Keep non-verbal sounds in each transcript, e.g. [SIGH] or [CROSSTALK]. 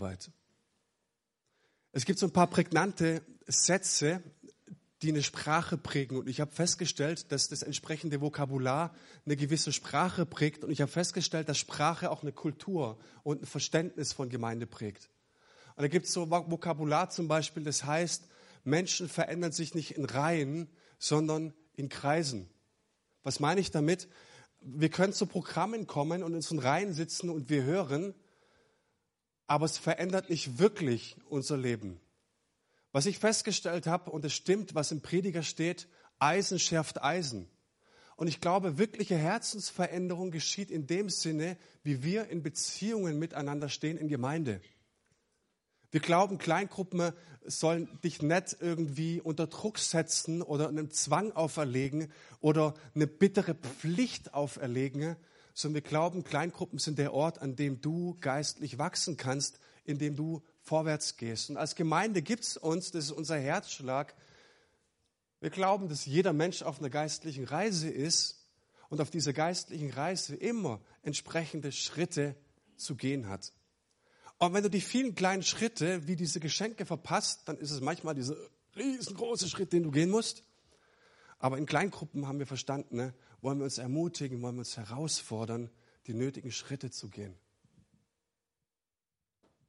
Arbeit. Es gibt so ein paar prägnante Sätze, die eine Sprache prägen. Und ich habe festgestellt, dass das entsprechende Vokabular eine gewisse Sprache prägt. Und ich habe festgestellt, dass Sprache auch eine Kultur und ein Verständnis von Gemeinde prägt. Und da gibt es so Vokabular zum Beispiel, das heißt, Menschen verändern sich nicht in Reihen, sondern in Kreisen. Was meine ich damit? Wir können zu Programmen kommen und in so Reihen sitzen und wir hören, aber es verändert nicht wirklich unser Leben. Was ich festgestellt habe, und es stimmt, was im Prediger steht, Eisen schärft Eisen. Und ich glaube, wirkliche Herzensveränderung geschieht in dem Sinne, wie wir in Beziehungen miteinander stehen in Gemeinde. Wir glauben, Kleingruppen sollen dich nicht irgendwie unter Druck setzen oder einen Zwang auferlegen oder eine bittere Pflicht auferlegen, sondern wir glauben, Kleingruppen sind der Ort, an dem du geistlich wachsen kannst, in dem du vorwärts gehst. Und als Gemeinde gibt es uns, das ist unser Herzschlag, wir glauben, dass jeder Mensch auf einer geistlichen Reise ist und auf dieser geistlichen Reise immer entsprechende Schritte zu gehen hat. Und wenn du die vielen kleinen Schritte wie diese Geschenke verpasst, dann ist es manchmal dieser riesengroße Schritt, den du gehen musst. Aber in Kleingruppen haben wir verstanden, ne, wollen wir uns ermutigen, wollen wir uns herausfordern, die nötigen Schritte zu gehen.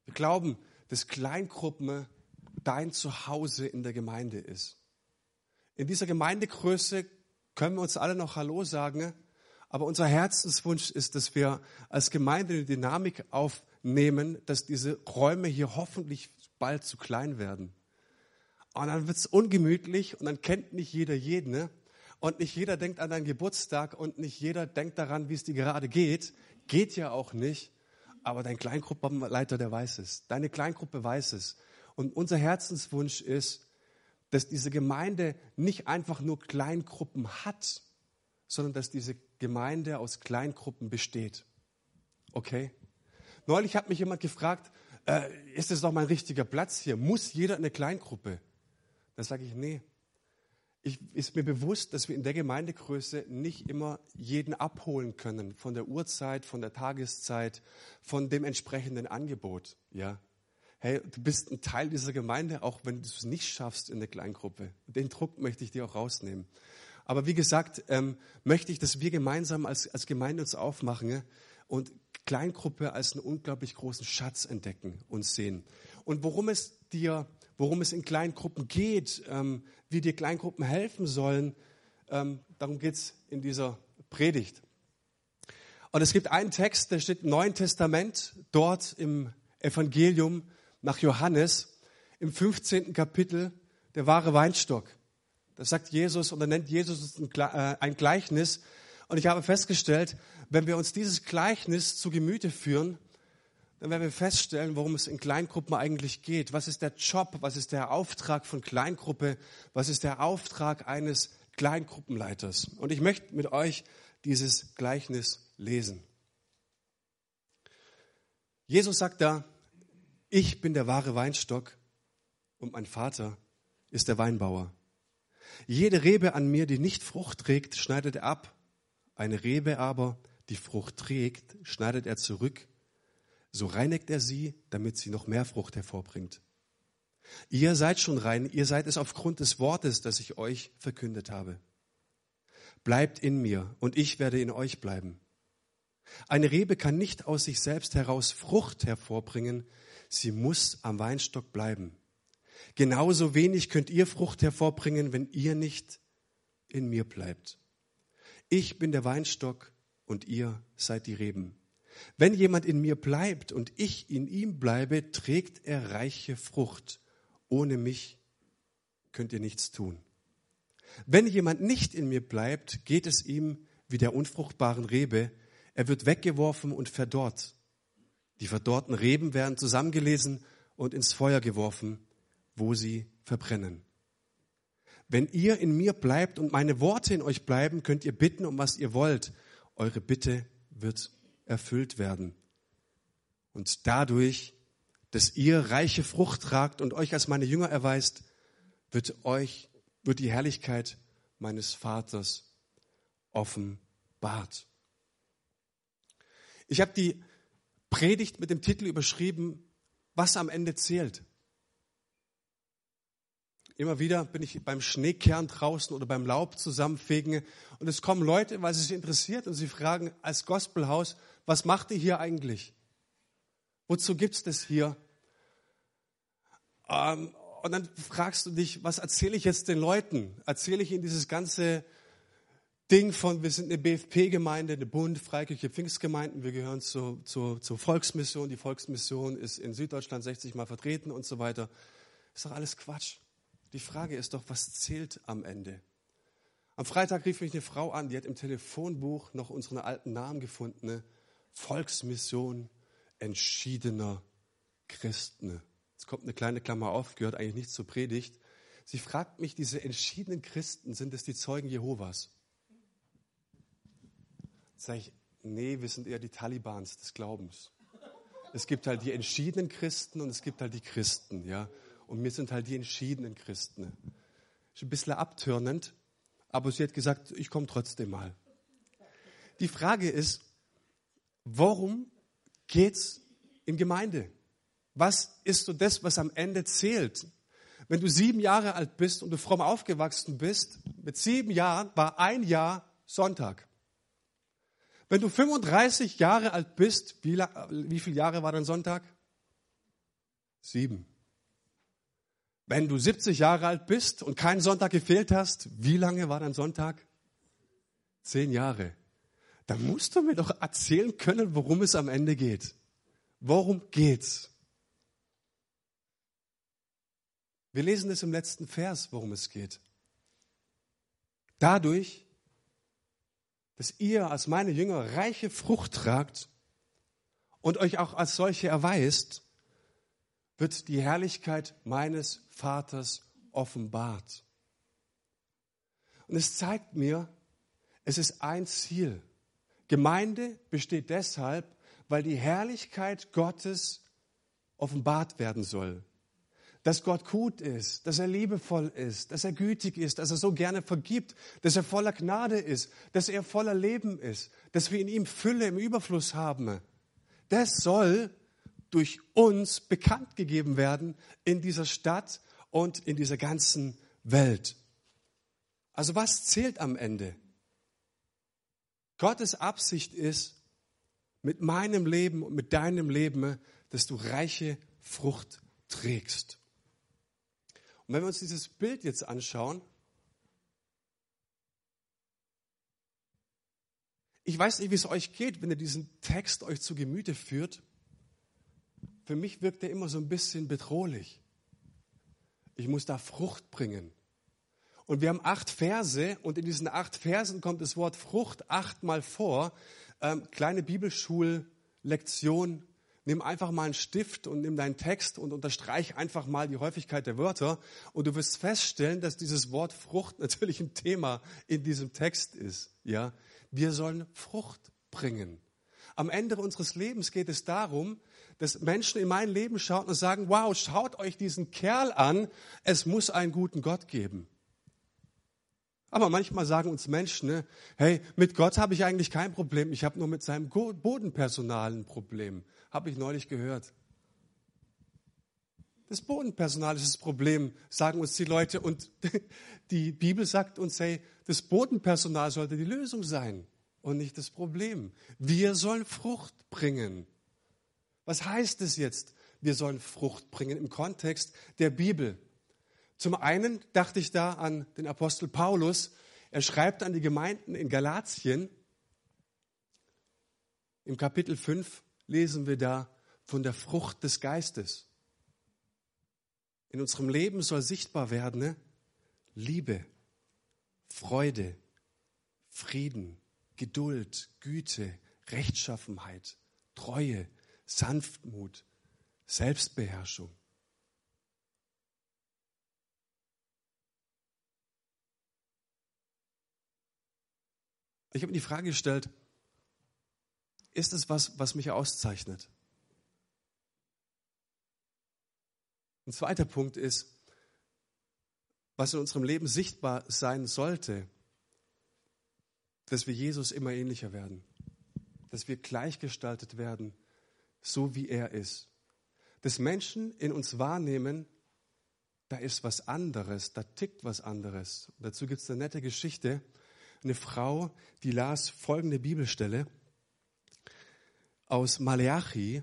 Wir glauben, dass Kleingruppen dein Zuhause in der Gemeinde ist. In dieser Gemeindegröße können wir uns alle noch Hallo sagen, aber unser Herzenswunsch ist, dass wir als Gemeinde eine Dynamik aufnehmen, dass diese Räume hier hoffentlich bald zu klein werden. Und dann wird es ungemütlich und dann kennt nicht jeder jeden. Ne? Und nicht jeder denkt an deinen Geburtstag und nicht jeder denkt daran, wie es dir gerade geht. Geht ja auch nicht. Aber dein Kleingruppenleiter, der weiß es. Deine Kleingruppe weiß es. Und unser Herzenswunsch ist, dass diese Gemeinde nicht einfach nur Kleingruppen hat, sondern dass diese Gemeinde aus Kleingruppen besteht. Okay? Neulich hat mich jemand gefragt, äh, ist das doch mein richtiger Platz hier? Muss jeder eine Kleingruppe? Da sage ich, nee, ich, ist mir bewusst, dass wir in der Gemeindegröße nicht immer jeden abholen können von der Uhrzeit, von der Tageszeit, von dem entsprechenden Angebot. Ja, hey, du bist ein Teil dieser Gemeinde, auch wenn du es nicht schaffst in der Kleingruppe. Den Druck möchte ich dir auch rausnehmen. Aber wie gesagt, ähm, möchte ich, dass wir gemeinsam als, als Gemeinde uns aufmachen und Kleingruppe als einen unglaublich großen Schatz entdecken und sehen. Und worum es dir worum es in Kleingruppen geht, ähm, wie dir Kleingruppen helfen sollen. Ähm, darum geht es in dieser Predigt. Und es gibt einen Text, der steht im Neuen Testament, dort im Evangelium nach Johannes, im 15. Kapitel, der wahre Weinstock. Da sagt Jesus, und da nennt Jesus ein äh, Gleichnis. Und ich habe festgestellt, wenn wir uns dieses Gleichnis zu Gemüte führen, dann werden wir feststellen, worum es in Kleingruppen eigentlich geht. Was ist der Job? Was ist der Auftrag von Kleingruppe? Was ist der Auftrag eines Kleingruppenleiters? Und ich möchte mit euch dieses Gleichnis lesen. Jesus sagt da, ich bin der wahre Weinstock und mein Vater ist der Weinbauer. Jede Rebe an mir, die nicht Frucht trägt, schneidet er ab. Eine Rebe aber, die Frucht trägt, schneidet er zurück so reinigt er sie, damit sie noch mehr Frucht hervorbringt. Ihr seid schon rein, ihr seid es aufgrund des Wortes, das ich euch verkündet habe. Bleibt in mir und ich werde in euch bleiben. Eine Rebe kann nicht aus sich selbst heraus Frucht hervorbringen, sie muss am Weinstock bleiben. Genauso wenig könnt ihr Frucht hervorbringen, wenn ihr nicht in mir bleibt. Ich bin der Weinstock und ihr seid die Reben. Wenn jemand in mir bleibt und ich in ihm bleibe, trägt er reiche Frucht. Ohne mich könnt ihr nichts tun. Wenn jemand nicht in mir bleibt, geht es ihm wie der unfruchtbaren Rebe. Er wird weggeworfen und verdorrt. Die verdorrten Reben werden zusammengelesen und ins Feuer geworfen, wo sie verbrennen. Wenn ihr in mir bleibt und meine Worte in euch bleiben, könnt ihr bitten, um was ihr wollt. Eure Bitte wird erfüllt werden. Und dadurch, dass ihr reiche Frucht tragt und euch als meine Jünger erweist, wird euch, wird die Herrlichkeit meines Vaters offenbart. Ich habe die Predigt mit dem Titel überschrieben, was am Ende zählt. Immer wieder bin ich beim Schneekern draußen oder beim Laub zusammenfegen und es kommen Leute, weil sie sich interessiert und sie fragen als Gospelhaus, was macht ihr hier eigentlich? Wozu gibt es das hier? Ähm, und dann fragst du dich, was erzähle ich jetzt den Leuten? Erzähle ich ihnen dieses ganze Ding von, wir sind eine BFP-Gemeinde, eine Bund, Freikirche, Pfingstgemeinden, wir gehören zur, zur, zur Volksmission, die Volksmission ist in Süddeutschland 60 Mal vertreten und so weiter. Ist doch alles Quatsch. Die Frage ist doch, was zählt am Ende? Am Freitag rief mich eine Frau an, die hat im Telefonbuch noch unseren alten Namen gefunden. Volksmission entschiedener Christen. Jetzt kommt eine kleine Klammer auf, gehört eigentlich nicht zur Predigt. Sie fragt mich, diese entschiedenen Christen, sind es die Zeugen Jehovas? Sag ich, nee, wir sind eher die Talibans des Glaubens. Es gibt halt die entschiedenen Christen und es gibt halt die Christen, ja. Und wir sind halt die entschiedenen Christen. Ist ein bisschen abtörnend, aber sie hat gesagt, ich komme trotzdem mal. Die Frage ist, warum geht's in Gemeinde? Was ist so das, was am Ende zählt? Wenn du sieben Jahre alt bist und du fromm aufgewachsen bist, mit sieben Jahren war ein Jahr Sonntag. Wenn du 35 Jahre alt bist, wie, wie viele Jahre war dann Sonntag? Sieben. Wenn du 70 Jahre alt bist und keinen Sonntag gefehlt hast, wie lange war dein Sonntag? Zehn Jahre. Dann musst du mir doch erzählen können, worum es am Ende geht. Worum geht's? Wir lesen es im letzten Vers, worum es geht. Dadurch, dass ihr als meine Jünger reiche Frucht tragt und euch auch als solche erweist, wird die Herrlichkeit meines Vaters offenbart. Und es zeigt mir, es ist ein Ziel. Gemeinde besteht deshalb, weil die Herrlichkeit Gottes offenbart werden soll. Dass Gott gut ist, dass er liebevoll ist, dass er gütig ist, dass er so gerne vergibt, dass er voller Gnade ist, dass er voller Leben ist, dass wir in ihm Fülle im Überfluss haben. Das soll durch uns bekannt gegeben werden in dieser Stadt und in dieser ganzen Welt. Also was zählt am Ende? Gottes Absicht ist, mit meinem Leben und mit deinem Leben, dass du reiche Frucht trägst. Und wenn wir uns dieses Bild jetzt anschauen, ich weiß nicht, wie es euch geht, wenn ihr diesen Text euch zu Gemüte führt für mich wirkt er immer so ein bisschen bedrohlich. Ich muss da Frucht bringen. Und wir haben acht Verse und in diesen acht Versen kommt das Wort Frucht achtmal vor. Ähm, kleine Bibelschullektion. Nimm einfach mal einen Stift und nimm deinen Text und unterstreich einfach mal die Häufigkeit der Wörter. Und du wirst feststellen, dass dieses Wort Frucht [LAUGHS] natürlich ein Thema in diesem Text ist. Ja, wir sollen Frucht bringen. Am Ende unseres Lebens geht es darum, dass Menschen in mein Leben schauen und sagen, wow, schaut euch diesen Kerl an, es muss einen guten Gott geben. Aber manchmal sagen uns Menschen, ne, hey, mit Gott habe ich eigentlich kein Problem, ich habe nur mit seinem Bodenpersonal ein Problem. Habe ich neulich gehört. Das Bodenpersonal ist das Problem, sagen uns die Leute. Und [LAUGHS] die Bibel sagt uns, hey, das Bodenpersonal sollte die Lösung sein und nicht das Problem. Wir sollen Frucht bringen. Was heißt es jetzt? Wir sollen Frucht bringen im Kontext der Bibel. Zum einen dachte ich da an den Apostel Paulus. Er schreibt an die Gemeinden in Galatien. Im Kapitel 5 lesen wir da von der Frucht des Geistes. In unserem Leben soll sichtbar werden ne? Liebe, Freude, Frieden, Geduld, Güte, Rechtschaffenheit, Treue, Sanftmut, Selbstbeherrschung. Ich habe mir die Frage gestellt, ist es was, was mich auszeichnet? Ein zweiter Punkt ist, was in unserem Leben sichtbar sein sollte, dass wir Jesus immer ähnlicher werden, dass wir gleichgestaltet werden so wie er ist. dass Menschen in uns wahrnehmen, da ist was anderes, da tickt was anderes. Dazu gibt es eine nette Geschichte. Eine Frau, die las folgende Bibelstelle aus Maleachi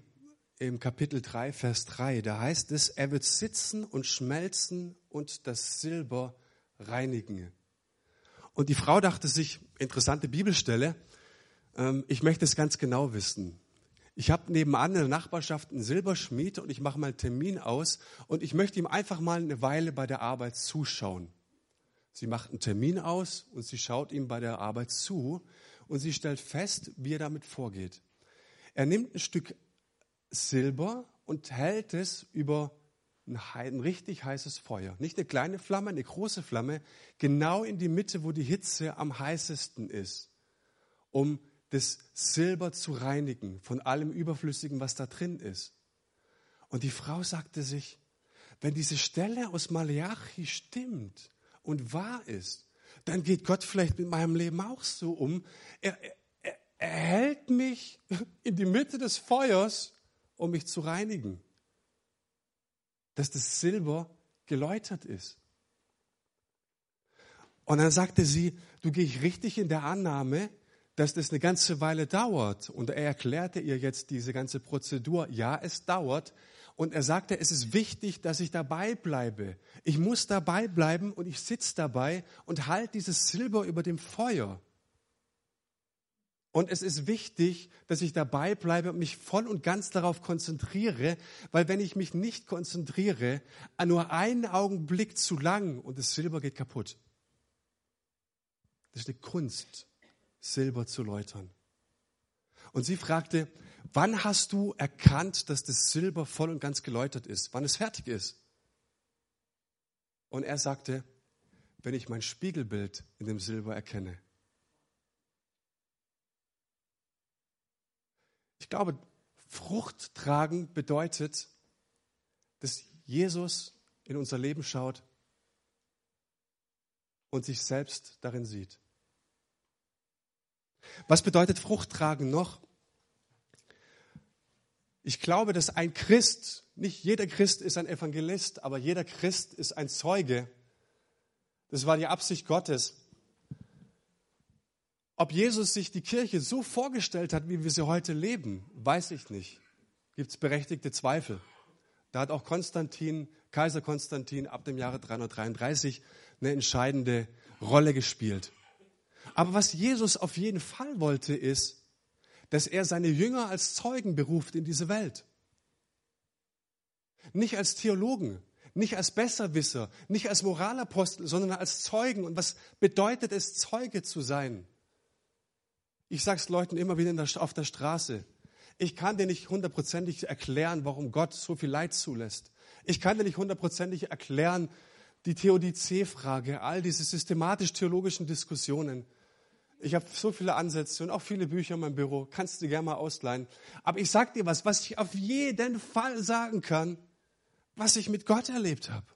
im Kapitel 3, Vers 3. Da heißt es, er wird sitzen und schmelzen und das Silber reinigen. Und die Frau dachte sich, interessante Bibelstelle, ähm, ich möchte es ganz genau wissen. Ich habe nebenan in der Nachbarschaft einen Silberschmied und ich mache mal einen Termin aus und ich möchte ihm einfach mal eine Weile bei der Arbeit zuschauen. Sie macht einen Termin aus und sie schaut ihm bei der Arbeit zu und sie stellt fest, wie er damit vorgeht. Er nimmt ein Stück Silber und hält es über ein richtig heißes Feuer. Nicht eine kleine Flamme, eine große Flamme, genau in die Mitte, wo die Hitze am heißesten ist, um das Silber zu reinigen von allem Überflüssigen, was da drin ist. Und die Frau sagte sich, wenn diese Stelle aus Malachi stimmt und wahr ist, dann geht Gott vielleicht mit meinem Leben auch so um. Er, er, er hält mich [LAUGHS] in die Mitte des Feuers, um mich zu reinigen. Dass das Silber geläutert ist. Und dann sagte sie, du gehst richtig in der Annahme, dass das eine ganze Weile dauert. Und er erklärte ihr jetzt diese ganze Prozedur. Ja, es dauert. Und er sagte, es ist wichtig, dass ich dabei bleibe. Ich muss dabei bleiben und ich sitze dabei und halte dieses Silber über dem Feuer. Und es ist wichtig, dass ich dabei bleibe und mich voll und ganz darauf konzentriere, weil wenn ich mich nicht konzentriere, nur einen Augenblick zu lang und das Silber geht kaputt. Das ist eine Kunst. Silber zu läutern. Und sie fragte, wann hast du erkannt, dass das Silber voll und ganz geläutert ist, wann es fertig ist? Und er sagte, wenn ich mein Spiegelbild in dem Silber erkenne. Ich glaube, Frucht tragen bedeutet, dass Jesus in unser Leben schaut und sich selbst darin sieht. Was bedeutet Frucht tragen noch? Ich glaube, dass ein Christ, nicht jeder Christ ist ein Evangelist, aber jeder Christ ist ein Zeuge. Das war die Absicht Gottes. Ob Jesus sich die Kirche so vorgestellt hat, wie wir sie heute leben, weiß ich nicht. Gibt es berechtigte Zweifel. Da hat auch Konstantin, Kaiser Konstantin ab dem Jahre 333 eine entscheidende Rolle gespielt. Aber was Jesus auf jeden Fall wollte, ist, dass er seine Jünger als Zeugen beruft in diese Welt. Nicht als Theologen, nicht als Besserwisser, nicht als Moralapostel, sondern als Zeugen. Und was bedeutet es, Zeuge zu sein? Ich sage es Leuten immer wieder der, auf der Straße. Ich kann dir nicht hundertprozentig erklären, warum Gott so viel Leid zulässt. Ich kann dir nicht hundertprozentig erklären, die Theodizee-Frage, all diese systematisch-theologischen Diskussionen. Ich habe so viele Ansätze und auch viele Bücher in meinem Büro. Kannst du gerne mal ausleihen. Aber ich sag dir was, was ich auf jeden Fall sagen kann, was ich mit Gott erlebt habe.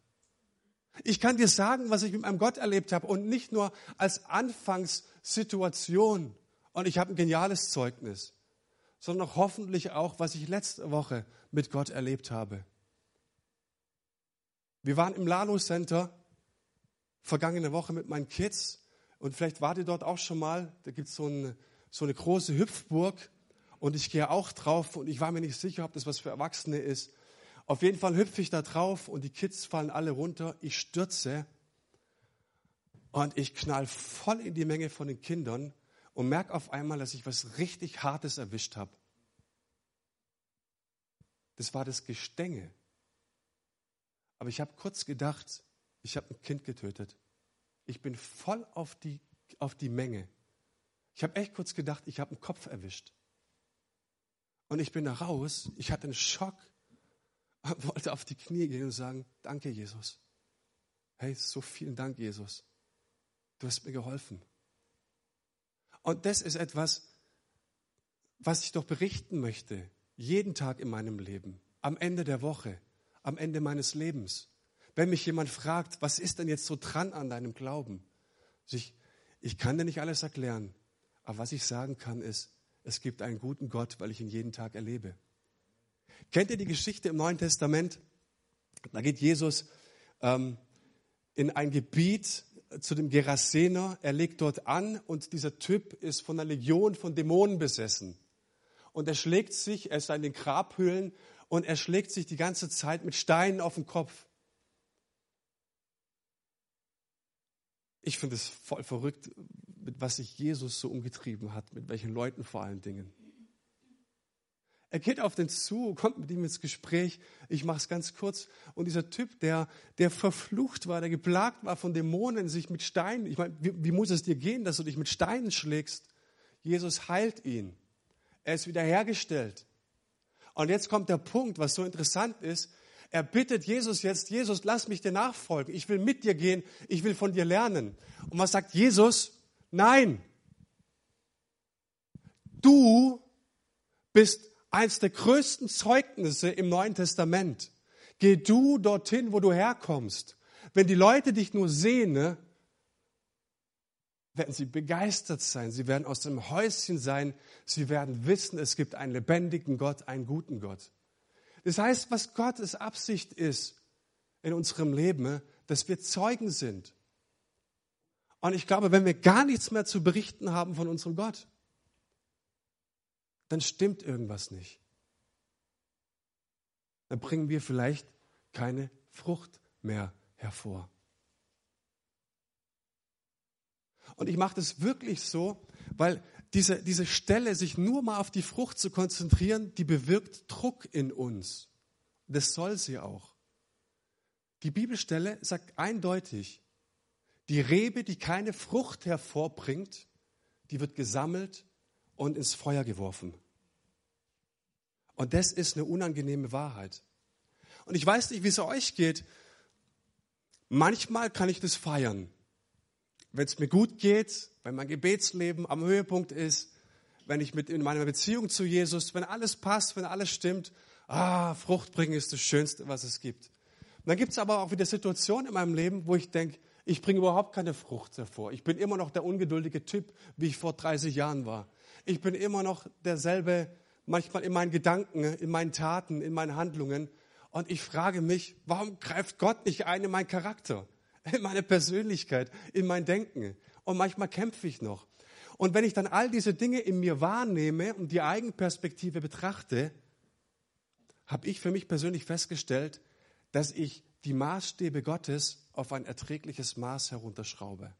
Ich kann dir sagen, was ich mit meinem Gott erlebt habe und nicht nur als Anfangssituation. Und ich habe ein geniales Zeugnis, sondern hoffentlich auch, was ich letzte Woche mit Gott erlebt habe. Wir waren im Lalo Center vergangene Woche mit meinen Kids und vielleicht wart ihr dort auch schon mal. Da gibt so es so eine große Hüpfburg. Und ich gehe auch drauf und ich war mir nicht sicher, ob das was für Erwachsene ist. Auf jeden Fall hüpfe ich da drauf und die Kids fallen alle runter. Ich stürze und ich knall voll in die Menge von den Kindern und merke auf einmal, dass ich was richtig Hartes erwischt habe. Das war das Gestänge. Aber ich habe kurz gedacht, ich habe ein Kind getötet. Ich bin voll auf die, auf die Menge. Ich habe echt kurz gedacht, ich habe einen Kopf erwischt. Und ich bin da raus, ich hatte einen Schock, [LAUGHS] wollte auf die Knie gehen und sagen, danke Jesus. Hey, so vielen Dank, Jesus. Du hast mir geholfen. Und das ist etwas, was ich doch berichten möchte, jeden Tag in meinem Leben, am Ende der Woche, am Ende meines Lebens. Wenn mich jemand fragt, was ist denn jetzt so dran an deinem Glauben? Ich, ich kann dir nicht alles erklären, aber was ich sagen kann ist, es gibt einen guten Gott, weil ich ihn jeden Tag erlebe. Kennt ihr die Geschichte im Neuen Testament? Da geht Jesus ähm, in ein Gebiet zu dem Gerasener, er legt dort an und dieser Typ ist von einer Legion von Dämonen besessen. Und er schlägt sich, er ist in den Grabhöhlen und er schlägt sich die ganze Zeit mit Steinen auf den Kopf. Ich finde es voll verrückt, mit was sich Jesus so umgetrieben hat, mit welchen Leuten vor allen Dingen. Er geht auf den zu, kommt mit ihm ins Gespräch. Ich mache es ganz kurz. Und dieser Typ, der, der verflucht war, der geplagt war von Dämonen, sich mit Steinen, ich meine, wie, wie muss es dir gehen, dass du dich mit Steinen schlägst? Jesus heilt ihn. Er ist wiederhergestellt. Und jetzt kommt der Punkt, was so interessant ist. Er bittet Jesus jetzt, Jesus, lass mich dir nachfolgen. Ich will mit dir gehen. Ich will von dir lernen. Und was sagt Jesus? Nein. Du bist eins der größten Zeugnisse im Neuen Testament. Geh du dorthin, wo du herkommst. Wenn die Leute dich nur sehen, ne, werden sie begeistert sein. Sie werden aus dem Häuschen sein. Sie werden wissen, es gibt einen lebendigen Gott, einen guten Gott. Das heißt, was Gottes Absicht ist in unserem Leben, dass wir Zeugen sind. Und ich glaube, wenn wir gar nichts mehr zu berichten haben von unserem Gott, dann stimmt irgendwas nicht. Dann bringen wir vielleicht keine Frucht mehr hervor. Und ich mache das wirklich so, weil diese, diese Stelle, sich nur mal auf die Frucht zu konzentrieren, die bewirkt Druck in uns. Das soll sie auch. Die Bibelstelle sagt eindeutig, die Rebe, die keine Frucht hervorbringt, die wird gesammelt und ins Feuer geworfen. Und das ist eine unangenehme Wahrheit. Und ich weiß nicht, wie es euch geht. Manchmal kann ich das feiern. Wenn es mir gut geht, wenn mein Gebetsleben am Höhepunkt ist, wenn ich mit in meiner Beziehung zu Jesus, wenn alles passt, wenn alles stimmt, ah, Frucht bringen ist das Schönste, was es gibt. Und dann gibt es aber auch wieder Situationen in meinem Leben, wo ich denke, ich bringe überhaupt keine Frucht hervor. Ich bin immer noch der ungeduldige Typ, wie ich vor 30 Jahren war. Ich bin immer noch derselbe manchmal in meinen Gedanken, in meinen Taten, in meinen Handlungen. Und ich frage mich, warum greift Gott nicht ein in meinen Charakter, [LAUGHS] in meine Persönlichkeit, in mein Denken? Und manchmal kämpfe ich noch. Und wenn ich dann all diese Dinge in mir wahrnehme und die Eigenperspektive betrachte, habe ich für mich persönlich festgestellt, dass ich die Maßstäbe Gottes auf ein erträgliches Maß herunterschraube.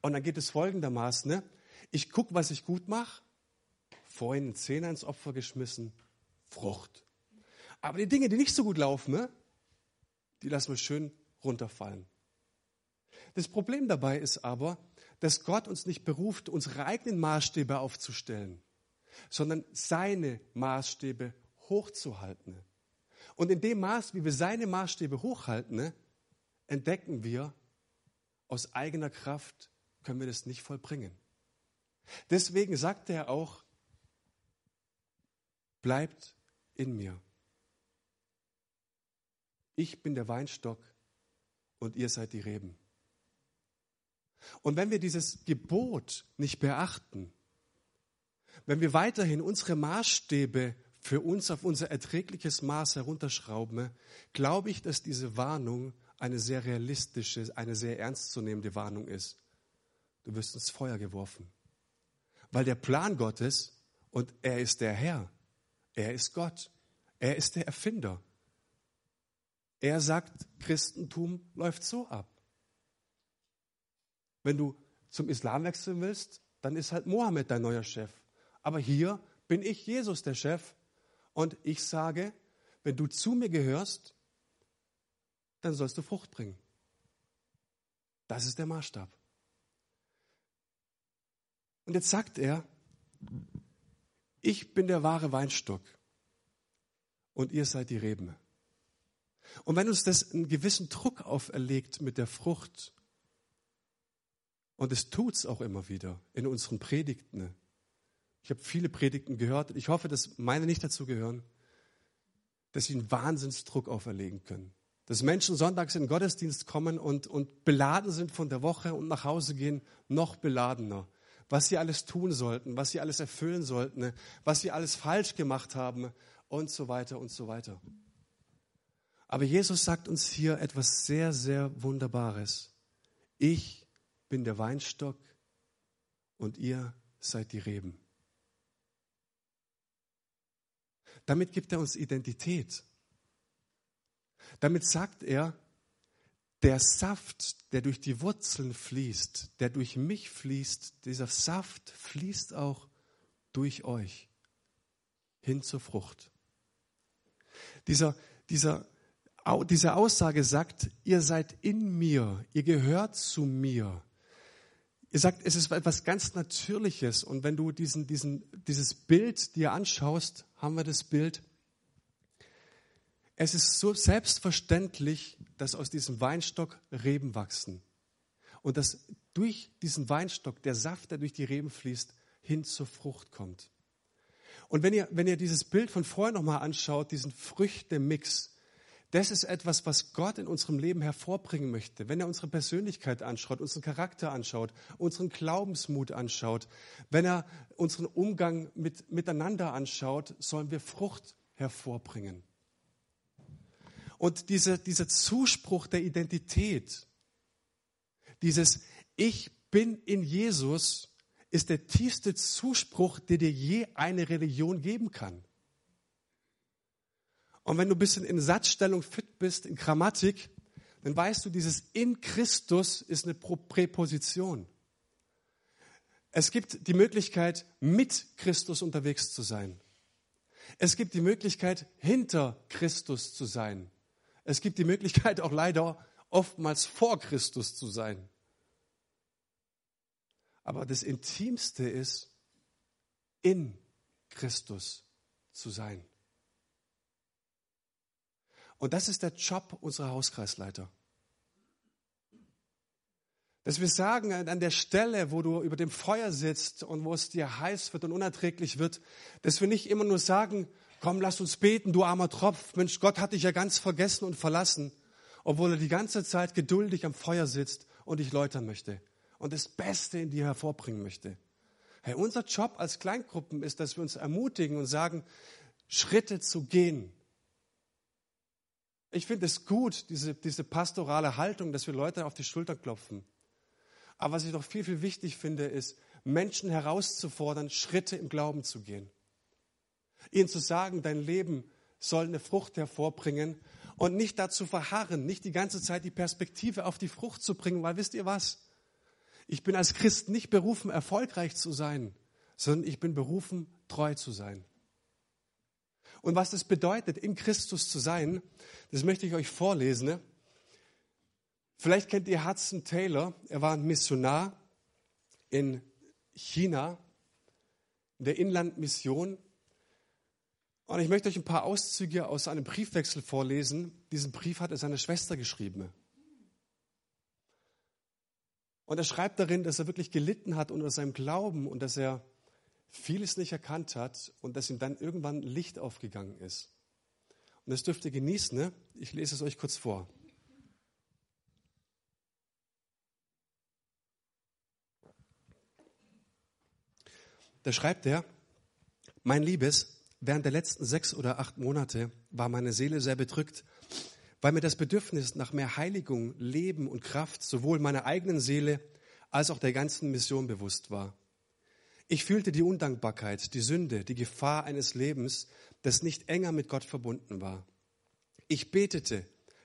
Und dann geht es folgendermaßen, ne? ich gucke, was ich gut mache vorhin einen Zehner ins Opfer geschmissen, Frucht. Aber die Dinge, die nicht so gut laufen, ne, die lassen wir schön runterfallen. Das Problem dabei ist aber, dass Gott uns nicht beruft, unsere eigenen Maßstäbe aufzustellen, sondern seine Maßstäbe hochzuhalten. Und in dem Maß, wie wir seine Maßstäbe hochhalten, entdecken wir, aus eigener Kraft können wir das nicht vollbringen. Deswegen sagt er auch, bleibt in mir. Ich bin der Weinstock und ihr seid die Reben. Und wenn wir dieses Gebot nicht beachten, wenn wir weiterhin unsere Maßstäbe für uns auf unser erträgliches Maß herunterschrauben, glaube ich, dass diese Warnung eine sehr realistische, eine sehr ernstzunehmende Warnung ist. Du wirst ins Feuer geworfen. Weil der Plan Gottes, und er ist der Herr, er ist Gott. Er ist der Erfinder. Er sagt, Christentum läuft so ab. Wenn du zum Islam wechseln willst, dann ist halt Mohammed dein neuer Chef. Aber hier bin ich Jesus der Chef und ich sage, wenn du zu mir gehörst, dann sollst du Frucht bringen. Das ist der Maßstab. Und jetzt sagt er, ich bin der wahre Weinstock und ihr seid die Reben. Und wenn uns das einen gewissen Druck auferlegt mit der Frucht, und es tut's auch immer wieder in unseren Predigten. Ich habe viele Predigten gehört. Ich hoffe, dass meine nicht dazu gehören, dass sie einen Wahnsinnsdruck auferlegen können. Dass Menschen sonntags in den Gottesdienst kommen und, und beladen sind von der Woche und nach Hause gehen, noch beladener was sie alles tun sollten, was sie alles erfüllen sollten, was sie alles falsch gemacht haben. und so weiter und so weiter. Aber Jesus sagt uns hier etwas sehr, sehr Wunderbares. Ich bin der Weinstock und ihr seid die Reben. Damit gibt er uns Identität. Damit sagt er, der Saft, der durch die Wurzeln fließt, der durch mich fließt, dieser Saft fließt auch durch euch hin zur Frucht. Dieser, dieser, diese Aussage sagt, ihr seid in mir, ihr gehört zu mir. Ihr sagt, es ist etwas ganz Natürliches. Und wenn du diesen, diesen, dieses Bild dir anschaust, haben wir das Bild. Es ist so selbstverständlich, dass aus diesem Weinstock Reben wachsen. Und dass durch diesen Weinstock der Saft, der durch die Reben fließt, hin zur Frucht kommt. Und wenn ihr, wenn ihr dieses Bild von vorher nochmal anschaut, diesen Früchtemix, das ist etwas, was Gott in unserem Leben hervorbringen möchte. Wenn er unsere Persönlichkeit anschaut, unseren Charakter anschaut, unseren Glaubensmut anschaut, wenn er unseren Umgang mit, miteinander anschaut, sollen wir Frucht hervorbringen. Und diese, dieser Zuspruch der Identität, dieses Ich bin in Jesus, ist der tiefste Zuspruch, der dir je eine Religion geben kann. Und wenn du ein bisschen in Satzstellung fit bist, in Grammatik, dann weißt du, dieses in Christus ist eine Präposition. Es gibt die Möglichkeit, mit Christus unterwegs zu sein. Es gibt die Möglichkeit, hinter Christus zu sein. Es gibt die Möglichkeit, auch leider oftmals vor Christus zu sein. Aber das Intimste ist, in Christus zu sein. Und das ist der Job unserer Hauskreisleiter. Dass wir sagen, an der Stelle, wo du über dem Feuer sitzt und wo es dir heiß wird und unerträglich wird, dass wir nicht immer nur sagen, komm, lass uns beten, du armer Tropf, Mensch, Gott hat dich ja ganz vergessen und verlassen, obwohl er die ganze Zeit geduldig am Feuer sitzt und dich läutern möchte und das Beste in dir hervorbringen möchte. Hey, unser Job als Kleingruppen ist, dass wir uns ermutigen und sagen, Schritte zu gehen. Ich finde es gut, diese, diese pastorale Haltung, dass wir Leute auf die Schulter klopfen. Aber was ich noch viel, viel wichtig finde, ist, Menschen herauszufordern, Schritte im Glauben zu gehen. Ihnen zu sagen, dein Leben soll eine Frucht hervorbringen und nicht dazu verharren, nicht die ganze Zeit die Perspektive auf die Frucht zu bringen, weil wisst ihr was? Ich bin als Christ nicht berufen, erfolgreich zu sein, sondern ich bin berufen, treu zu sein. Und was das bedeutet, in Christus zu sein, das möchte ich euch vorlesen. Vielleicht kennt ihr Hudson Taylor. Er war ein Missionar in China, in der Inlandmission. Und ich möchte euch ein paar Auszüge aus einem Briefwechsel vorlesen. Diesen Brief hat er seiner Schwester geschrieben. Und er schreibt darin, dass er wirklich gelitten hat unter seinem Glauben und dass er vieles nicht erkannt hat und dass ihm dann irgendwann Licht aufgegangen ist. Und das dürft ihr genießen. Ne? Ich lese es euch kurz vor. Da schreibt er, mein Liebes, während der letzten sechs oder acht Monate war meine Seele sehr bedrückt weil mir das Bedürfnis nach mehr Heiligung, Leben und Kraft sowohl meiner eigenen Seele als auch der ganzen Mission bewusst war. Ich fühlte die Undankbarkeit, die Sünde, die Gefahr eines Lebens, das nicht enger mit Gott verbunden war. Ich betete,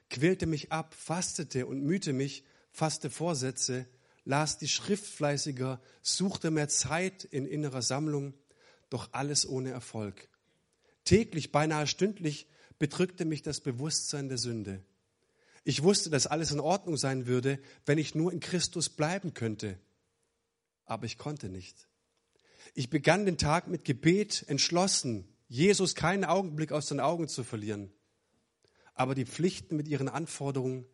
quälte mich ab, fastete und mühte mich, fasste Vorsätze, las die Schrift fleißiger, suchte mehr Zeit in innerer Sammlung, doch alles ohne Erfolg. Täglich, beinahe stündlich bedrückte mich das Bewusstsein der Sünde. Ich wusste, dass alles in Ordnung sein würde, wenn ich nur in Christus bleiben könnte. Aber ich konnte nicht. Ich begann den Tag mit Gebet, entschlossen, Jesus keinen Augenblick aus den Augen zu verlieren. Aber die Pflichten mit ihren Anforderungen,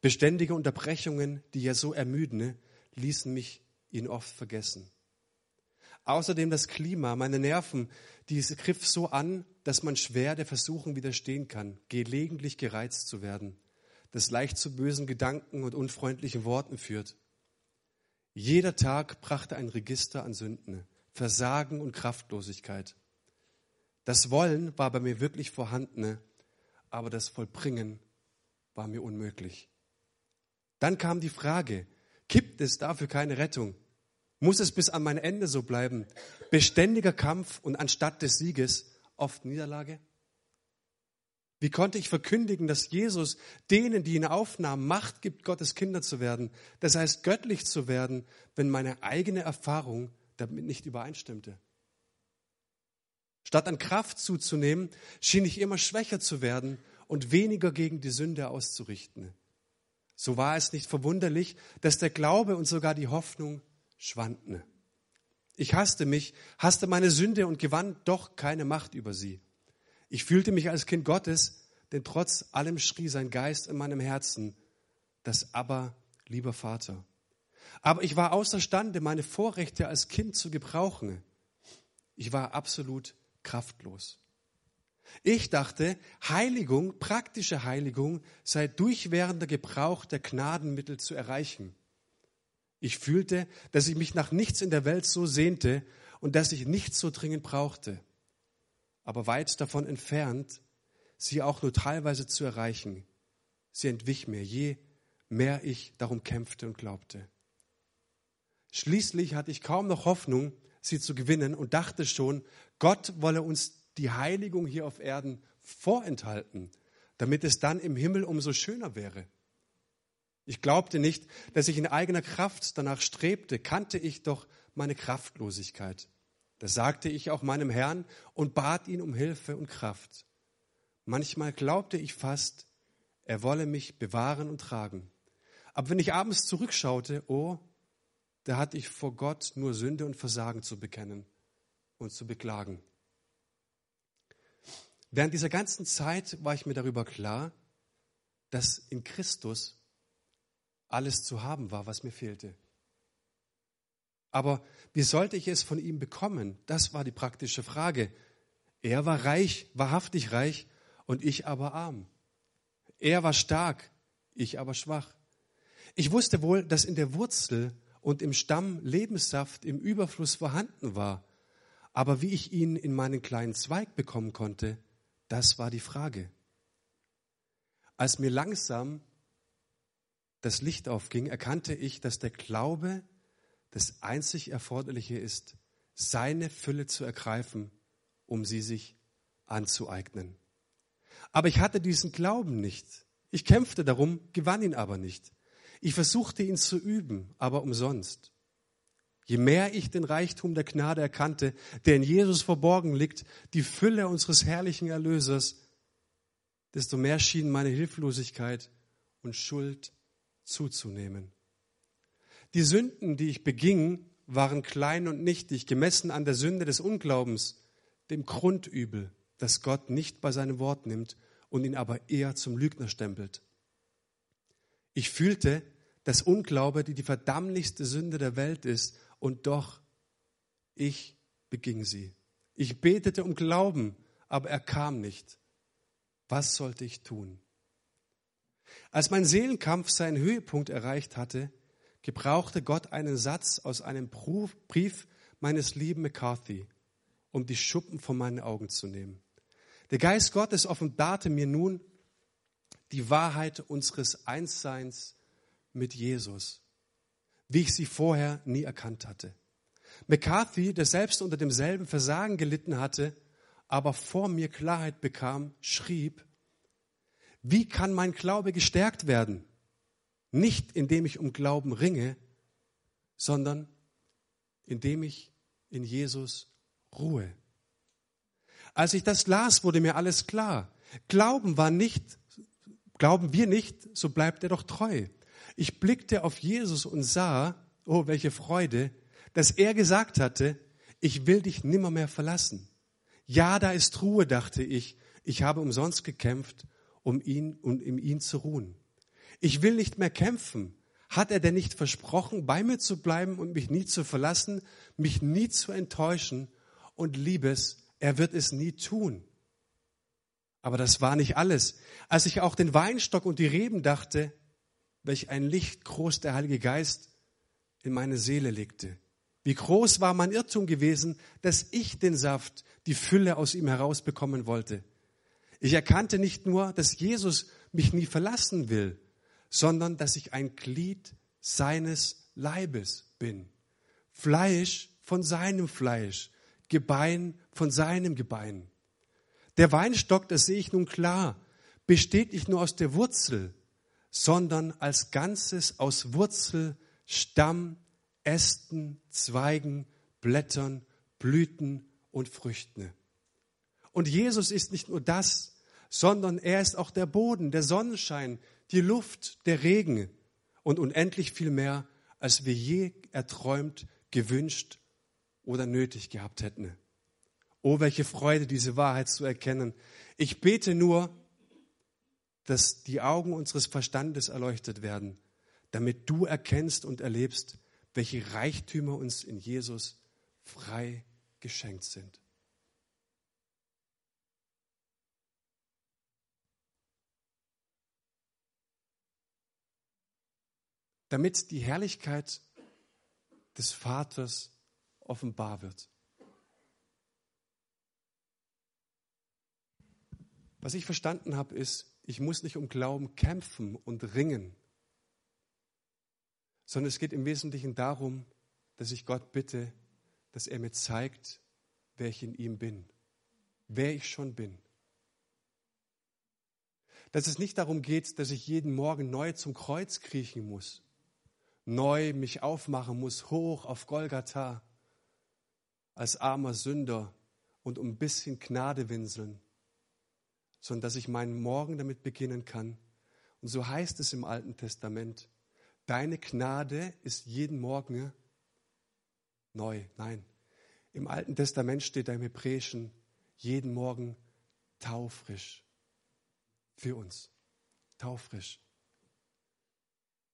beständige Unterbrechungen, die ja so ermüden, ließen mich ihn oft vergessen. Außerdem das Klima, meine Nerven, diese griff so an, dass man schwer der Versuchung widerstehen kann, gelegentlich gereizt zu werden, das leicht zu bösen Gedanken und unfreundlichen Worten führt. Jeder Tag brachte ein Register an Sünden, Versagen und Kraftlosigkeit. Das Wollen war bei mir wirklich vorhanden, aber das Vollbringen war mir unmöglich. Dann kam die Frage, gibt es dafür keine Rettung? Muss es bis an mein Ende so bleiben? Beständiger Kampf und anstatt des Sieges oft Niederlage? Wie konnte ich verkündigen, dass Jesus denen, die ihn aufnahmen, Macht gibt, Gottes Kinder zu werden, das heißt göttlich zu werden, wenn meine eigene Erfahrung damit nicht übereinstimmte? Statt an Kraft zuzunehmen, schien ich immer schwächer zu werden und weniger gegen die Sünde auszurichten. So war es nicht verwunderlich, dass der Glaube und sogar die Hoffnung schwanden. Ich hasste mich, hasste meine Sünde und gewann doch keine Macht über sie. Ich fühlte mich als Kind Gottes, denn trotz allem schrie sein Geist in meinem Herzen, das aber, lieber Vater. Aber ich war außerstande, meine Vorrechte als Kind zu gebrauchen. Ich war absolut kraftlos. Ich dachte, Heiligung, praktische Heiligung sei durchwährender Gebrauch der Gnadenmittel zu erreichen. Ich fühlte, dass ich mich nach nichts in der Welt so sehnte und dass ich nichts so dringend brauchte, aber weit davon entfernt, sie auch nur teilweise zu erreichen. Sie entwich mir, je mehr ich darum kämpfte und glaubte. Schließlich hatte ich kaum noch Hoffnung, sie zu gewinnen und dachte schon, Gott wolle uns die Heiligung hier auf Erden vorenthalten, damit es dann im Himmel umso schöner wäre. Ich glaubte nicht, dass ich in eigener Kraft danach strebte, kannte ich doch meine Kraftlosigkeit. Das sagte ich auch meinem Herrn und bat ihn um Hilfe und Kraft. Manchmal glaubte ich fast, er wolle mich bewahren und tragen. Aber wenn ich abends zurückschaute, oh, da hatte ich vor Gott nur Sünde und Versagen zu bekennen und zu beklagen. Während dieser ganzen Zeit war ich mir darüber klar, dass in Christus alles zu haben war, was mir fehlte. Aber wie sollte ich es von ihm bekommen? Das war die praktische Frage. Er war reich, wahrhaftig reich, und ich aber arm. Er war stark, ich aber schwach. Ich wusste wohl, dass in der Wurzel und im Stamm Lebenssaft im Überfluss vorhanden war, aber wie ich ihn in meinen kleinen Zweig bekommen konnte, das war die Frage. Als mir langsam das Licht aufging, erkannte ich, dass der Glaube das einzig Erforderliche ist, seine Fülle zu ergreifen, um sie sich anzueignen. Aber ich hatte diesen Glauben nicht. Ich kämpfte darum, gewann ihn aber nicht. Ich versuchte ihn zu üben, aber umsonst. Je mehr ich den Reichtum der Gnade erkannte, der in Jesus verborgen liegt, die Fülle unseres herrlichen Erlösers, desto mehr schien meine Hilflosigkeit und Schuld zuzunehmen. Die Sünden, die ich beging, waren klein und nichtig, gemessen an der Sünde des Unglaubens, dem Grundübel, das Gott nicht bei seinem Wort nimmt und ihn aber eher zum Lügner stempelt. Ich fühlte, dass Unglaube die die verdammlichste Sünde der Welt ist und doch, ich beging sie. Ich betete um Glauben, aber er kam nicht. Was sollte ich tun? Als mein Seelenkampf seinen Höhepunkt erreicht hatte, gebrauchte Gott einen Satz aus einem Brief meines lieben McCarthy, um die Schuppen von meinen Augen zu nehmen. Der Geist Gottes offenbarte mir nun die Wahrheit unseres Einsseins mit Jesus wie ich sie vorher nie erkannt hatte. McCarthy, der selbst unter demselben Versagen gelitten hatte, aber vor mir Klarheit bekam, schrieb, wie kann mein Glaube gestärkt werden? Nicht indem ich um Glauben ringe, sondern indem ich in Jesus ruhe. Als ich das las, wurde mir alles klar. Glauben war nicht, glauben wir nicht, so bleibt er doch treu. Ich blickte auf Jesus und sah, oh, welche Freude, dass er gesagt hatte, ich will dich nimmermehr verlassen. Ja, da ist Ruhe, dachte ich. Ich habe umsonst gekämpft, um ihn und in ihn zu ruhen. Ich will nicht mehr kämpfen. Hat er denn nicht versprochen, bei mir zu bleiben und mich nie zu verlassen, mich nie zu enttäuschen? Und Liebes, er wird es nie tun. Aber das war nicht alles. Als ich auch den Weinstock und die Reben dachte, welch ein Licht groß der Heilige Geist in meine Seele legte. Wie groß war mein Irrtum gewesen, dass ich den Saft, die Fülle aus ihm herausbekommen wollte. Ich erkannte nicht nur, dass Jesus mich nie verlassen will, sondern dass ich ein Glied seines Leibes bin. Fleisch von seinem Fleisch, Gebein von seinem Gebein. Der Weinstock, das sehe ich nun klar, besteht nicht nur aus der Wurzel, sondern als Ganzes aus Wurzel, Stamm, Ästen, Zweigen, Blättern, Blüten und Früchten. Und Jesus ist nicht nur das, sondern er ist auch der Boden, der Sonnenschein, die Luft, der Regen und unendlich viel mehr, als wir je erträumt, gewünscht oder nötig gehabt hätten. Oh, welche Freude, diese Wahrheit zu erkennen. Ich bete nur, dass die Augen unseres Verstandes erleuchtet werden, damit du erkennst und erlebst, welche Reichtümer uns in Jesus frei geschenkt sind. Damit die Herrlichkeit des Vaters offenbar wird. Was ich verstanden habe, ist, ich muss nicht um Glauben kämpfen und ringen, sondern es geht im Wesentlichen darum, dass ich Gott bitte, dass er mir zeigt, wer ich in ihm bin, wer ich schon bin. Dass es nicht darum geht, dass ich jeden Morgen neu zum Kreuz kriechen muss, neu mich aufmachen muss, hoch auf Golgatha, als armer Sünder und um ein bisschen Gnade winseln, sondern dass ich meinen Morgen damit beginnen kann. Und so heißt es im Alten Testament, deine Gnade ist jeden Morgen neu. Nein, im Alten Testament steht da im Hebräischen jeden Morgen taufrisch für uns. Taufrisch.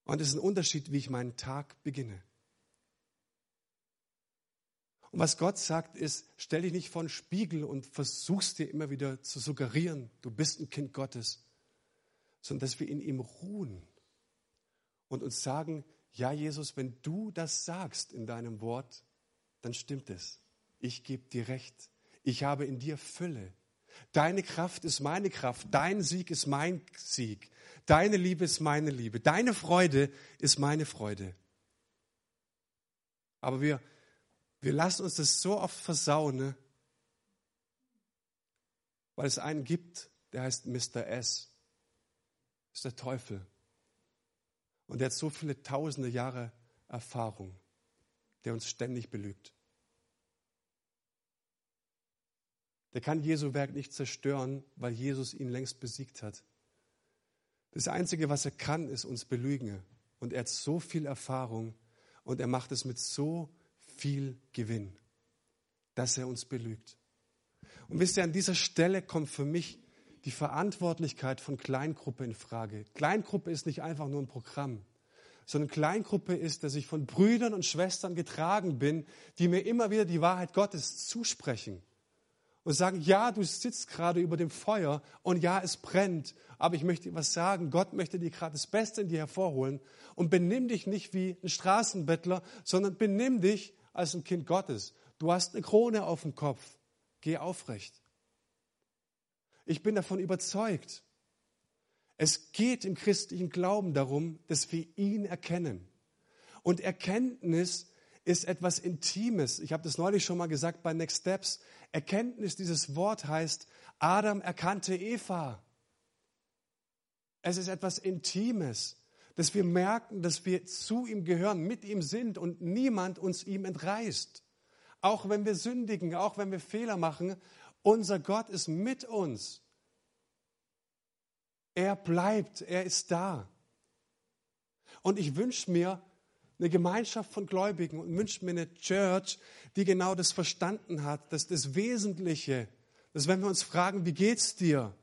Und es ist ein Unterschied, wie ich meinen Tag beginne. Und was Gott sagt, ist, stell dich nicht vor den Spiegel und versuchst dir immer wieder zu suggerieren, du bist ein Kind Gottes, sondern dass wir in ihm ruhen und uns sagen, ja Jesus, wenn du das sagst in deinem Wort, dann stimmt es. Ich gebe dir recht. Ich habe in dir Fülle. Deine Kraft ist meine Kraft. Dein Sieg ist mein Sieg. Deine Liebe ist meine Liebe. Deine Freude ist meine Freude. Aber wir wir lassen uns das so oft versauen, ne? weil es einen gibt, der heißt Mr. S. Das ist der Teufel. Und der hat so viele tausende Jahre Erfahrung, der uns ständig belügt. Der kann Jesu Werk nicht zerstören, weil Jesus ihn längst besiegt hat. Das Einzige, was er kann, ist uns belügen. Und er hat so viel Erfahrung und er macht es mit so viel Gewinn, dass er uns belügt. Und wisst ihr, an dieser Stelle kommt für mich die Verantwortlichkeit von Kleingruppe in Frage. Kleingruppe ist nicht einfach nur ein Programm, sondern Kleingruppe ist, dass ich von Brüdern und Schwestern getragen bin, die mir immer wieder die Wahrheit Gottes zusprechen und sagen, ja, du sitzt gerade über dem Feuer und ja, es brennt, aber ich möchte dir was sagen, Gott möchte dir gerade das Beste in dir hervorholen und benimm dich nicht wie ein Straßenbettler, sondern benimm dich als ein Kind Gottes. Du hast eine Krone auf dem Kopf. Geh aufrecht. Ich bin davon überzeugt. Es geht im christlichen Glauben darum, dass wir ihn erkennen. Und Erkenntnis ist etwas Intimes. Ich habe das neulich schon mal gesagt bei Next Steps. Erkenntnis, dieses Wort heißt, Adam erkannte Eva. Es ist etwas Intimes dass wir merken, dass wir zu ihm gehören, mit ihm sind und niemand uns ihm entreißt. Auch wenn wir sündigen, auch wenn wir Fehler machen, unser Gott ist mit uns. Er bleibt, er ist da. Und ich wünsche mir eine Gemeinschaft von Gläubigen und wünsche mir eine Church, die genau das verstanden hat, dass das Wesentliche, dass wenn wir uns fragen, wie geht's dir,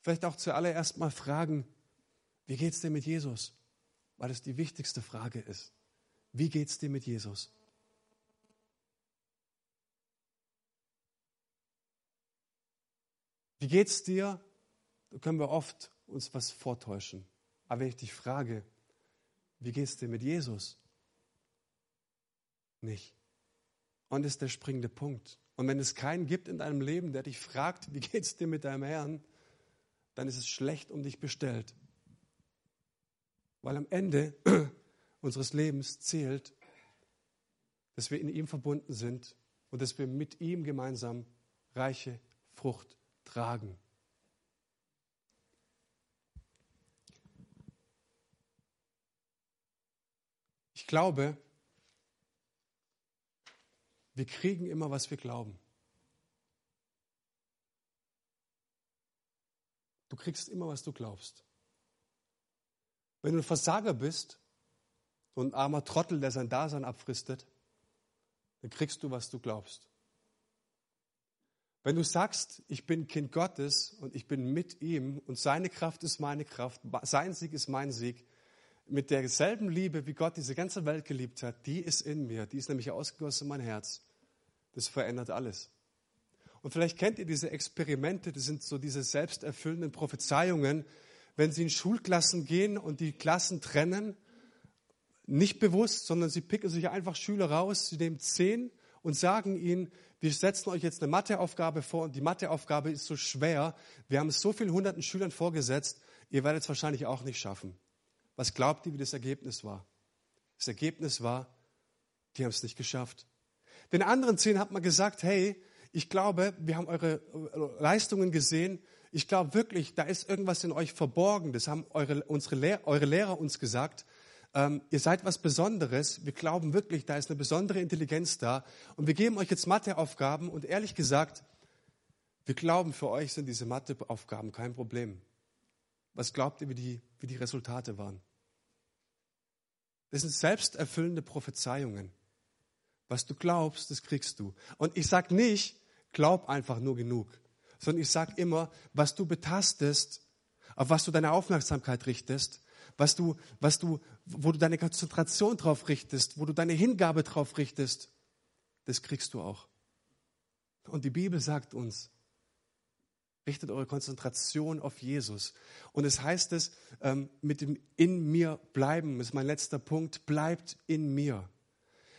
vielleicht auch zuallererst mal fragen, wie es dir mit Jesus? Weil es die wichtigste Frage ist. Wie geht es dir mit Jesus? Wie geht es dir? Da können wir oft uns was vortäuschen. Aber wenn ich dich frage, wie geht es dir mit Jesus? nicht. Und das ist der springende Punkt. Und wenn es keinen gibt in deinem Leben, der dich fragt, wie geht es dir mit deinem Herrn, dann ist es schlecht um dich bestellt. Weil am Ende [CLEARS THROAT] unseres Lebens zählt, dass wir in ihm verbunden sind und dass wir mit ihm gemeinsam reiche Frucht tragen. Ich glaube, wir kriegen immer, was wir glauben. Du kriegst immer, was du glaubst. Wenn du ein Versager bist, so ein armer Trottel, der sein Dasein abfristet, dann kriegst du, was du glaubst. Wenn du sagst, ich bin Kind Gottes und ich bin mit ihm und seine Kraft ist meine Kraft, sein Sieg ist mein Sieg, mit derselben Liebe, wie Gott diese ganze Welt geliebt hat, die ist in mir, die ist nämlich ausgegossen in mein Herz. Das verändert alles. Und vielleicht kennt ihr diese Experimente, das sind so diese selbsterfüllenden Prophezeiungen, wenn sie in Schulklassen gehen und die Klassen trennen, nicht bewusst, sondern sie picken sich einfach Schüler raus, sie nehmen zehn und sagen ihnen, wir setzen euch jetzt eine Matheaufgabe vor und die Matheaufgabe ist so schwer, wir haben es so vielen hunderten Schülern vorgesetzt, ihr werdet es wahrscheinlich auch nicht schaffen. Was glaubt ihr, wie das Ergebnis war? Das Ergebnis war, die haben es nicht geschafft. Den anderen zehn hat man gesagt, hey, ich glaube, wir haben eure Leistungen gesehen. Ich glaube wirklich, da ist irgendwas in euch verborgen. Das haben eure, unsere Lehr eure Lehrer uns gesagt. Ähm, ihr seid was Besonderes. Wir glauben wirklich, da ist eine besondere Intelligenz da. Und wir geben euch jetzt Matheaufgaben. Und ehrlich gesagt, wir glauben, für euch sind diese Matheaufgaben kein Problem. Was glaubt ihr, wie die, wie die Resultate waren? Das sind selbsterfüllende Prophezeiungen. Was du glaubst, das kriegst du. Und ich sage nicht, glaub einfach nur genug, sondern ich sage immer, was du betastest, auf was du deine Aufmerksamkeit richtest, was du, was du, wo du deine Konzentration drauf richtest, wo du deine Hingabe drauf richtest, das kriegst du auch. Und die Bibel sagt uns, richtet eure Konzentration auf Jesus. Und es heißt es, ähm, mit dem in mir bleiben, ist mein letzter Punkt, bleibt in mir.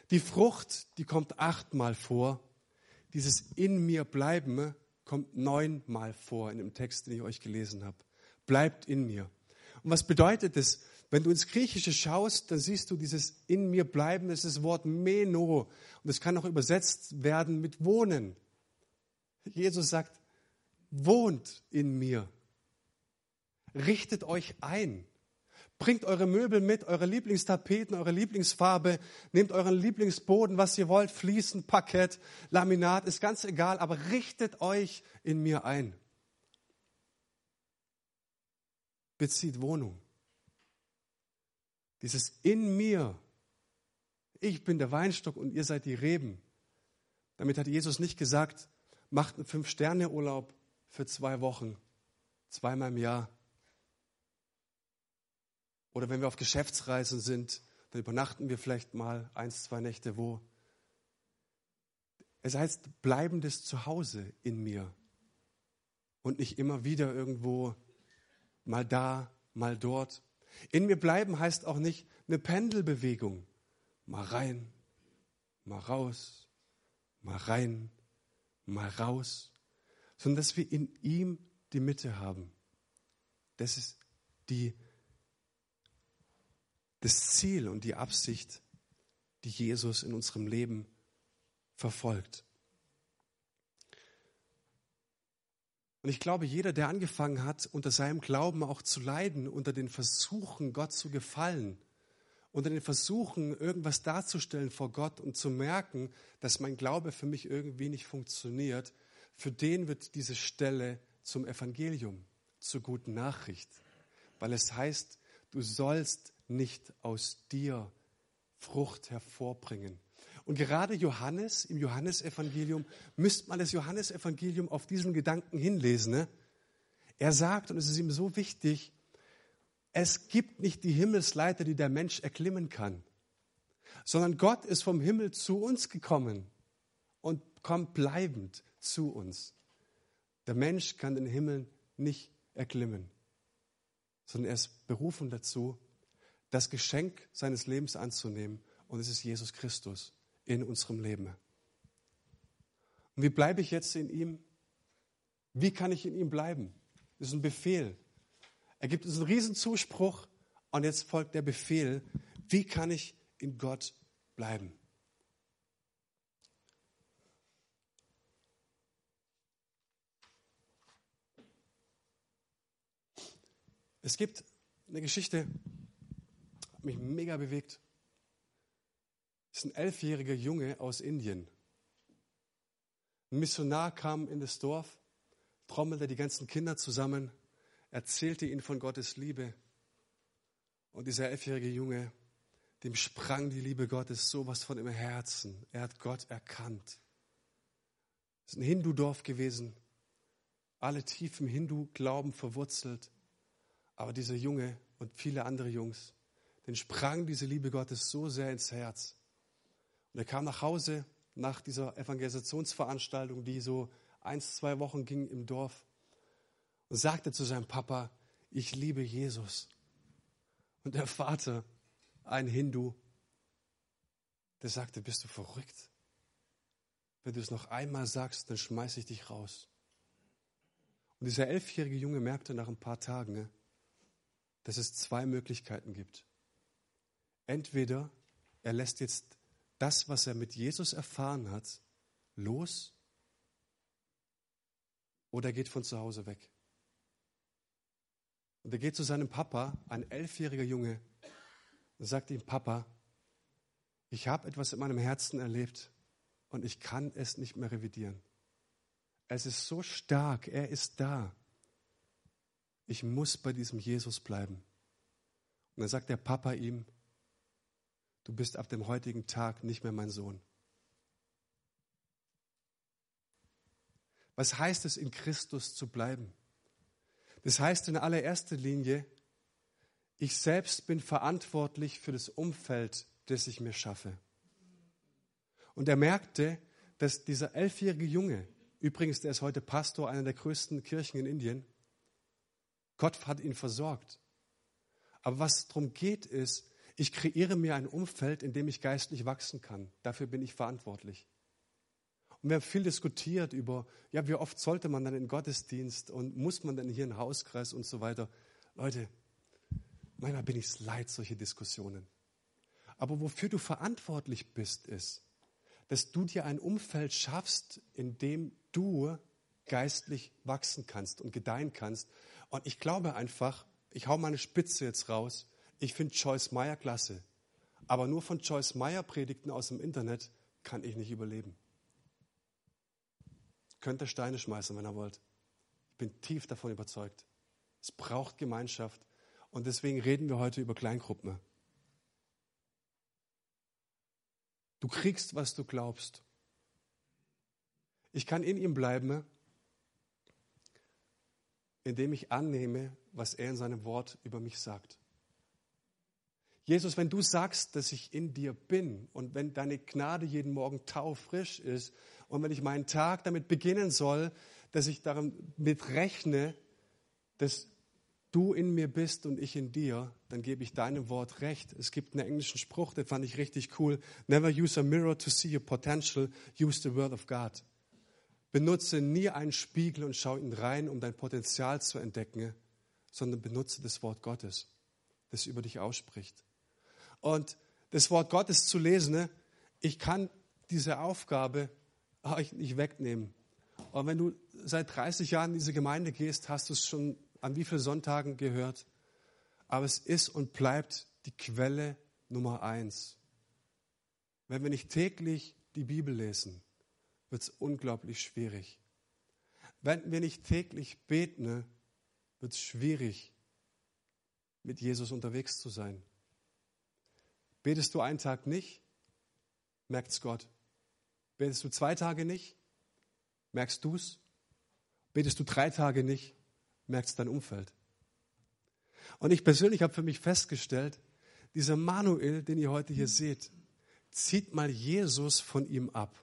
Die Frucht, die kommt achtmal vor. Dieses in mir bleiben kommt neunmal vor in dem Text, den ich euch gelesen habe. Bleibt in mir. Und was bedeutet das? Wenn du ins Griechische schaust, dann siehst du dieses in mir bleiben, das ist das Wort meno. Und es kann auch übersetzt werden mit wohnen. Jesus sagt, wohnt in mir. Richtet euch ein. Bringt eure Möbel mit, eure Lieblingstapeten, eure Lieblingsfarbe, nehmt euren Lieblingsboden, was ihr wollt, Fliesen, Parkett, Laminat, ist ganz egal, aber richtet euch in mir ein. Bezieht Wohnung. Dieses in mir. Ich bin der Weinstock und ihr seid die Reben. Damit hat Jesus nicht gesagt, macht einen Fünf-Sterne-Urlaub für zwei Wochen, zweimal im Jahr oder wenn wir auf Geschäftsreisen sind, dann übernachten wir vielleicht mal eins, zwei Nächte wo. Es heißt bleibendes Zuhause in mir und nicht immer wieder irgendwo mal da, mal dort. In mir bleiben heißt auch nicht eine Pendelbewegung. Mal rein, mal raus, mal rein, mal raus, sondern dass wir in ihm die Mitte haben. Das ist die das Ziel und die Absicht, die Jesus in unserem Leben verfolgt. Und ich glaube, jeder, der angefangen hat, unter seinem Glauben auch zu leiden, unter den Versuchen, Gott zu gefallen, unter den Versuchen, irgendwas darzustellen vor Gott und zu merken, dass mein Glaube für mich irgendwie nicht funktioniert, für den wird diese Stelle zum Evangelium, zur guten Nachricht. Weil es heißt, du sollst nicht aus dir Frucht hervorbringen. Und gerade Johannes im Johannesevangelium, müsste man das Johannesevangelium auf diesen Gedanken hinlesen. Ne? Er sagt, und es ist ihm so wichtig, es gibt nicht die Himmelsleiter, die der Mensch erklimmen kann, sondern Gott ist vom Himmel zu uns gekommen und kommt bleibend zu uns. Der Mensch kann den Himmel nicht erklimmen, sondern er ist berufen dazu, das Geschenk seines Lebens anzunehmen. Und es ist Jesus Christus. in unserem Leben. Und wie bleibe ich jetzt in ihm? Wie kann ich in ihm bleiben? Das ist ein Befehl. Er gibt uns einen riesen Zuspruch und jetzt folgt der Befehl, wie kann ich in Gott bleiben? Es gibt eine Geschichte, hat mich mega bewegt. Es ist ein elfjähriger Junge aus Indien. Ein Missionar kam in das Dorf, trommelte die ganzen Kinder zusammen, erzählte ihnen von Gottes Liebe. Und dieser elfjährige Junge, dem sprang die Liebe Gottes sowas von im Herzen. Er hat Gott erkannt. Es ist ein Hindu-Dorf gewesen, alle tief im Hindu-Glauben verwurzelt. Aber dieser Junge und viele andere Jungs, den sprang diese Liebe Gottes so sehr ins Herz. Und er kam nach Hause nach dieser Evangelisationsveranstaltung, die so eins, zwei Wochen ging im Dorf und sagte zu seinem Papa, ich liebe Jesus. Und der Vater, ein Hindu, der sagte, bist du verrückt? Wenn du es noch einmal sagst, dann schmeiße ich dich raus. Und dieser elfjährige Junge merkte nach ein paar Tagen, ne, dass es zwei Möglichkeiten gibt. Entweder er lässt jetzt das, was er mit Jesus erfahren hat, los oder er geht von zu Hause weg. Und er geht zu seinem Papa, ein elfjähriger Junge, und sagt ihm, Papa, ich habe etwas in meinem Herzen erlebt und ich kann es nicht mehr revidieren. Es ist so stark, er ist da ich muss bei diesem Jesus bleiben. Und dann sagt der Papa ihm, du bist ab dem heutigen Tag nicht mehr mein Sohn. Was heißt es, in Christus zu bleiben? Das heißt in allererster Linie, ich selbst bin verantwortlich für das Umfeld, das ich mir schaffe. Und er merkte, dass dieser elfjährige Junge, übrigens, der ist heute Pastor einer der größten Kirchen in Indien, Gott hat ihn versorgt. Aber was darum geht, ist, ich kreiere mir ein Umfeld, in dem ich geistlich wachsen kann. Dafür bin ich verantwortlich. Und wir haben viel diskutiert über, ja, wie oft sollte man dann in Gottesdienst und muss man dann hier in Hauskreis und so weiter. Leute, manchmal bin ich es leid, solche Diskussionen. Aber wofür du verantwortlich bist, ist, dass du dir ein Umfeld schaffst, in dem du geistlich wachsen kannst und gedeihen kannst und ich glaube einfach, ich hau meine Spitze jetzt raus. Ich finde Joyce Meyer klasse. Aber nur von Joyce Meyer Predigten aus dem Internet kann ich nicht überleben. Könnt ihr Steine schmeißen, wenn ihr wollt. Ich bin tief davon überzeugt. Es braucht Gemeinschaft. Und deswegen reden wir heute über Kleingruppen. Du kriegst, was du glaubst. Ich kann in ihm bleiben, indem ich annehme, was er in seinem Wort über mich sagt. Jesus, wenn du sagst, dass ich in dir bin und wenn deine Gnade jeden Morgen taufrisch ist und wenn ich meinen Tag damit beginnen soll, dass ich damit rechne, dass du in mir bist und ich in dir, dann gebe ich deinem Wort recht. Es gibt einen englischen Spruch, den fand ich richtig cool. Never use a mirror to see your potential, use the word of God. Benutze nie einen Spiegel und schau ihn rein, um dein Potenzial zu entdecken, sondern benutze das Wort Gottes, das über dich ausspricht. Und das Wort Gottes zu lesen, ne, ich kann diese Aufgabe euch nicht wegnehmen. Und wenn du seit 30 Jahren in diese Gemeinde gehst, hast du es schon an wie vielen Sonntagen gehört. Aber es ist und bleibt die Quelle Nummer eins. Wenn wir nicht täglich die Bibel lesen, wird es unglaublich schwierig. Wenn wir nicht täglich beten, wird es schwierig, mit Jesus unterwegs zu sein. Betest du einen Tag nicht, merkt es Gott. Betest du zwei Tage nicht, merkst du es. Betest du drei Tage nicht, merkst dein Umfeld. Und ich persönlich habe für mich festgestellt, dieser Manuel, den ihr heute hier seht, zieht mal Jesus von ihm ab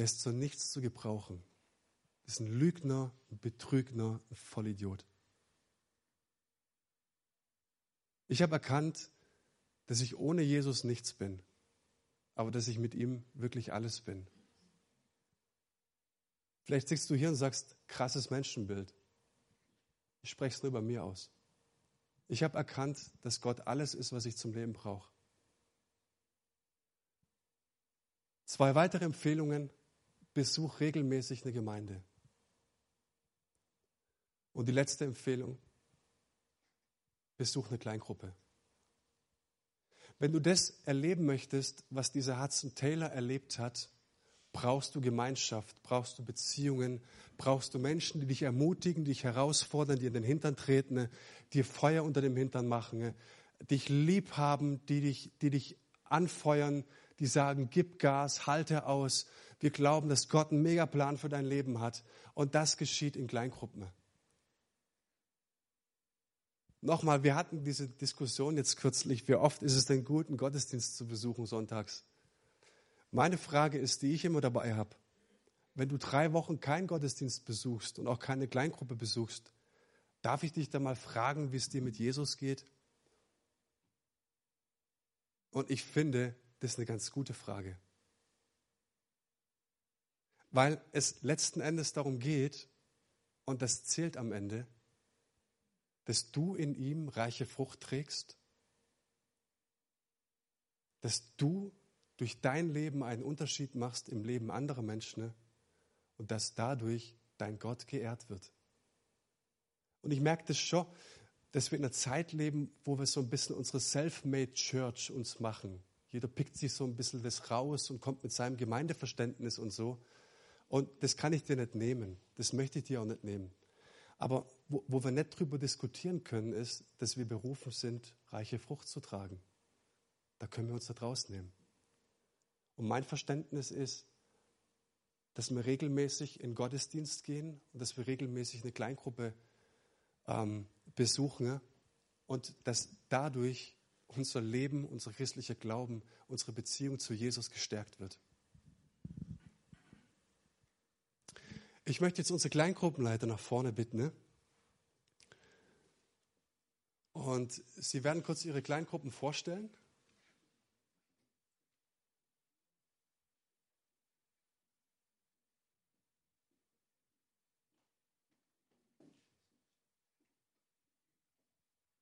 der ist zu nichts zu gebrauchen. Das ist ein Lügner, ein Betrügner, ein Vollidiot. Ich habe erkannt, dass ich ohne Jesus nichts bin, aber dass ich mit ihm wirklich alles bin. Vielleicht sitzt du hier und sagst, krasses Menschenbild. Ich spreche es nur bei mir aus. Ich habe erkannt, dass Gott alles ist, was ich zum Leben brauche. Zwei weitere Empfehlungen. Besuch regelmäßig eine Gemeinde. Und die letzte Empfehlung. Besuch eine Kleingruppe. Wenn du das erleben möchtest, was dieser Hudson Taylor erlebt hat, brauchst du Gemeinschaft, brauchst du Beziehungen, brauchst du Menschen, die dich ermutigen, die dich herausfordern, die in den Hintern treten, dir Feuer unter dem Hintern machen, dich lieb haben, die dich, die dich anfeuern, die sagen, gib Gas, halte aus. Wir glauben, dass Gott einen Megaplan für dein Leben hat. Und das geschieht in Kleingruppen. Nochmal, wir hatten diese Diskussion jetzt kürzlich, wie oft ist es denn gut, einen Gottesdienst zu besuchen sonntags? Meine Frage ist, die ich immer dabei habe, wenn du drei Wochen keinen Gottesdienst besuchst und auch keine Kleingruppe besuchst, darf ich dich da mal fragen, wie es dir mit Jesus geht? Und ich finde, das ist eine ganz gute Frage. Weil es letzten Endes darum geht, und das zählt am Ende, dass du in ihm reiche Frucht trägst, dass du durch dein Leben einen Unterschied machst im Leben anderer Menschen und dass dadurch dein Gott geehrt wird. Und ich merke das schon, dass wir in einer Zeit leben, wo wir so ein bisschen unsere Self-Made Church uns machen. Jeder pickt sich so ein bisschen das raus und kommt mit seinem Gemeindeverständnis und so. Und das kann ich dir nicht nehmen. Das möchte ich dir auch nicht nehmen. Aber wo, wo wir nicht drüber diskutieren können, ist, dass wir berufen sind, reiche Frucht zu tragen. Da können wir uns da draus nehmen. Und mein Verständnis ist, dass wir regelmäßig in Gottesdienst gehen und dass wir regelmäßig eine Kleingruppe ähm, besuchen und dass dadurch unser Leben, unser christlicher Glauben, unsere Beziehung zu Jesus gestärkt wird. Ich möchte jetzt unsere Kleingruppenleiter nach vorne bitten. Ne? Und sie werden kurz ihre Kleingruppen vorstellen.